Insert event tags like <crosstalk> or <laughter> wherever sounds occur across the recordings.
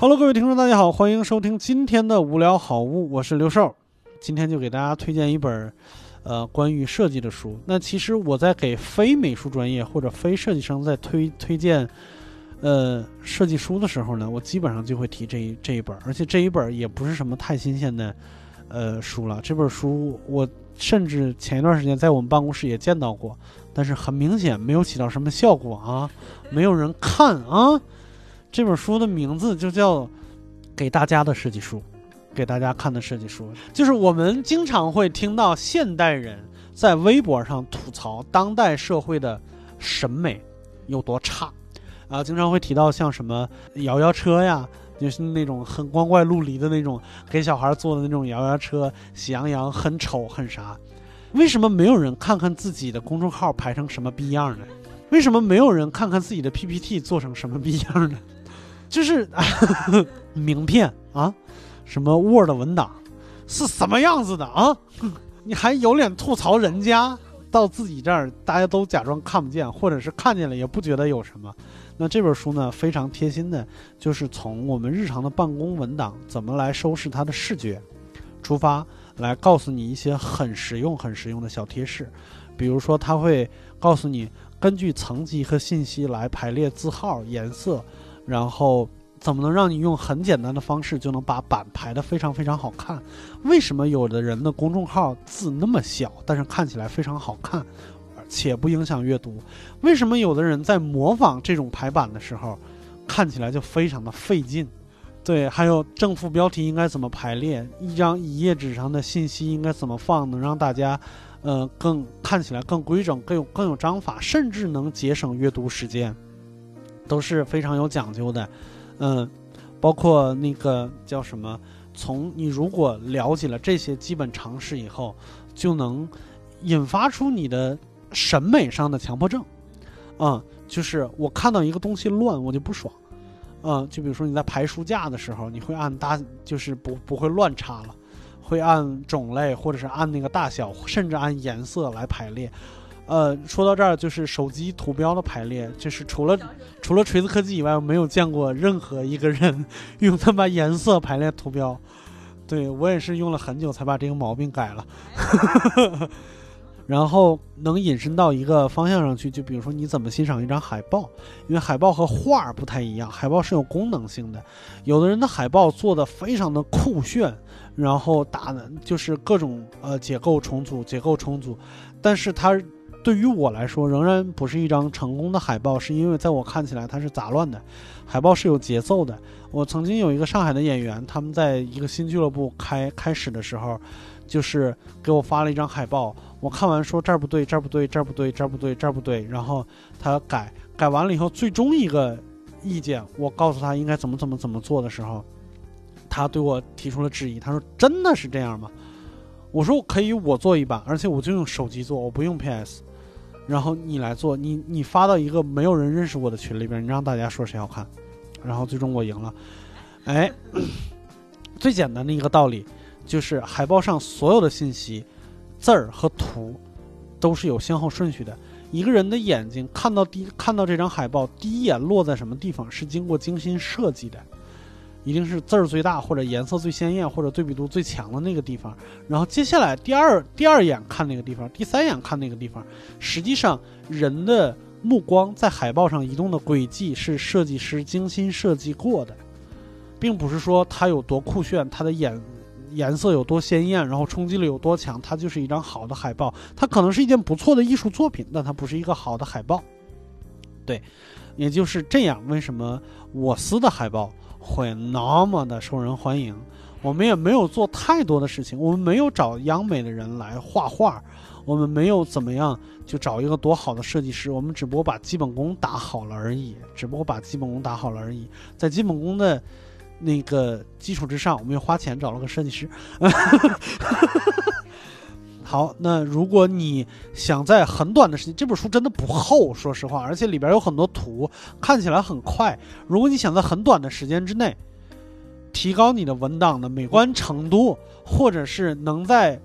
Hello，各位听众，大家好，欢迎收听今天的无聊好物，我是刘寿。今天就给大家推荐一本，呃，关于设计的书。那其实我在给非美术专业或者非设计生在推推荐，呃，设计书的时候呢，我基本上就会提这一这一本，而且这一本也不是什么太新鲜的，呃，书了。这本书我甚至前一段时间在我们办公室也见到过，但是很明显没有起到什么效果啊，没有人看啊。这本书的名字就叫《给大家的设计书》，给大家看的设计书，就是我们经常会听到现代人在微博上吐槽当代社会的审美有多差，啊，经常会提到像什么摇摇车呀，就是那种很光怪陆离的那种给小孩坐的那种摇摇车，喜羊羊很丑很啥，为什么没有人看看自己的公众号排成什么逼样呢？为什么没有人看看自己的 PPT 做成什么逼样呢？就是 <laughs> 名片啊，什么 Word 文档是什么样子的啊？<laughs> 你还有脸吐槽人家？到自己这儿，大家都假装看不见，或者是看见了也不觉得有什么。那这本书呢，非常贴心的，就是从我们日常的办公文档怎么来收拾它的视觉出发，来告诉你一些很实用、很实用的小贴士。比如说，他会告诉你根据层级和信息来排列字号、颜色。然后怎么能让你用很简单的方式就能把版排得非常非常好看？为什么有的人的公众号字那么小，但是看起来非常好看，且不影响阅读？为什么有的人在模仿这种排版的时候，看起来就非常的费劲？对，还有正副标题应该怎么排列？一张一页纸上的信息应该怎么放，能让大家，呃，更看起来更规整、更有更有章法，甚至能节省阅读时间？都是非常有讲究的，嗯，包括那个叫什么？从你如果了解了这些基本常识以后，就能引发出你的审美上的强迫症，啊，就是我看到一个东西乱，我就不爽，嗯，就比如说你在排书架的时候，你会按大，就是不不会乱插了，会按种类或者是按那个大小，甚至按颜色来排列。呃，说到这儿，就是手机图标的排列，就是除了除了锤子科技以外，我没有见过任何一个人用它把颜色排列图标。对我也是用了很久才把这个毛病改了。<laughs> 然后能引申到一个方向上去，就比如说你怎么欣赏一张海报，因为海报和画儿不太一样，海报是有功能性的。有的人的海报做的非常的酷炫，然后打的就是各种呃结构重组，结构重组，但是它。对于我来说，仍然不是一张成功的海报，是因为在我看起来它是杂乱的。海报是有节奏的。我曾经有一个上海的演员，他们在一个新俱乐部开开始的时候，就是给我发了一张海报。我看完说这儿不对，这儿不对，这儿不对，这儿不对，这儿不对。然后他改，改完了以后，最终一个意见，我告诉他应该怎么怎么怎么做的时候，他对我提出了质疑。他说：“真的是这样吗？”我说：“可以，我做一版，而且我就用手机做，我不用 PS。”然后你来做，你你发到一个没有人认识我的群里边，你让大家说谁好看，然后最终我赢了。哎，<clears throat> 最简单的一个道理就是海报上所有的信息、字儿和图都是有先后顺序的。一个人的眼睛看到第看到这张海报，第一眼落在什么地方是经过精心设计的。一定是字儿最大，或者颜色最鲜艳，或者对比度最强的那个地方。然后接下来第二第二眼看那个地方，第三眼看那个地方。实际上，人的目光在海报上移动的轨迹是设计师精心设计过的，并不是说它有多酷炫，它的颜颜色有多鲜艳，然后冲击力有多强，它就是一张好的海报。它可能是一件不错的艺术作品，但它不是一个好的海报。对，也就是这样。为什么我司的海报？会那么的受人欢迎，我们也没有做太多的事情，我们没有找央美的人来画画，我们没有怎么样就找一个多好的设计师，我们只不过把基本功打好了而已，只不过把基本功打好了而已，在基本功的那个基础之上，我们又花钱找了个设计师。<laughs> 好，那如果你想在很短的时间，这本书真的不厚，说实话，而且里边有很多图，看起来很快。如果你想在很短的时间之内，提高你的文档的美观程度，或者是能在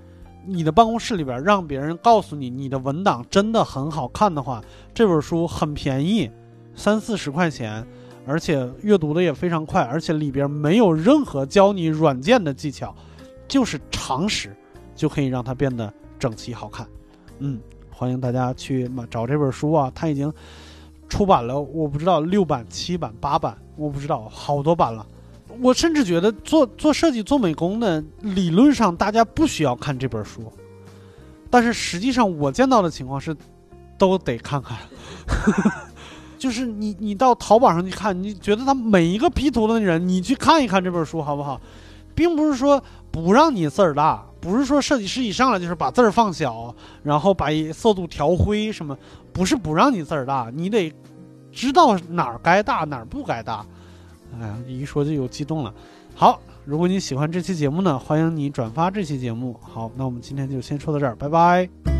你的办公室里边让别人告诉你你的文档真的很好看的话，这本书很便宜，三四十块钱，而且阅读的也非常快，而且里边没有任何教你软件的技巧，就是常识就可以让它变得整齐好看。嗯，欢迎大家去买找这本书啊，它已经出版了，我不知道六版、七版、八版，我不知道好多版了。我甚至觉得做做设计、做美工的，理论上大家不需要看这本书，但是实际上我见到的情况是，都得看看。<laughs> 就是你你到淘宝上去看，你觉得他每一个 P 图的人，你去看一看这本书好不好？并不是说不让你字儿大，不是说设计师一上来就是把字儿放小，然后把色度调灰什么，不是不让你字儿大，你得知道哪儿该大哪儿不该大。哎呀，一说就有激动了。好，如果你喜欢这期节目呢，欢迎你转发这期节目。好，那我们今天就先说到这儿，拜拜。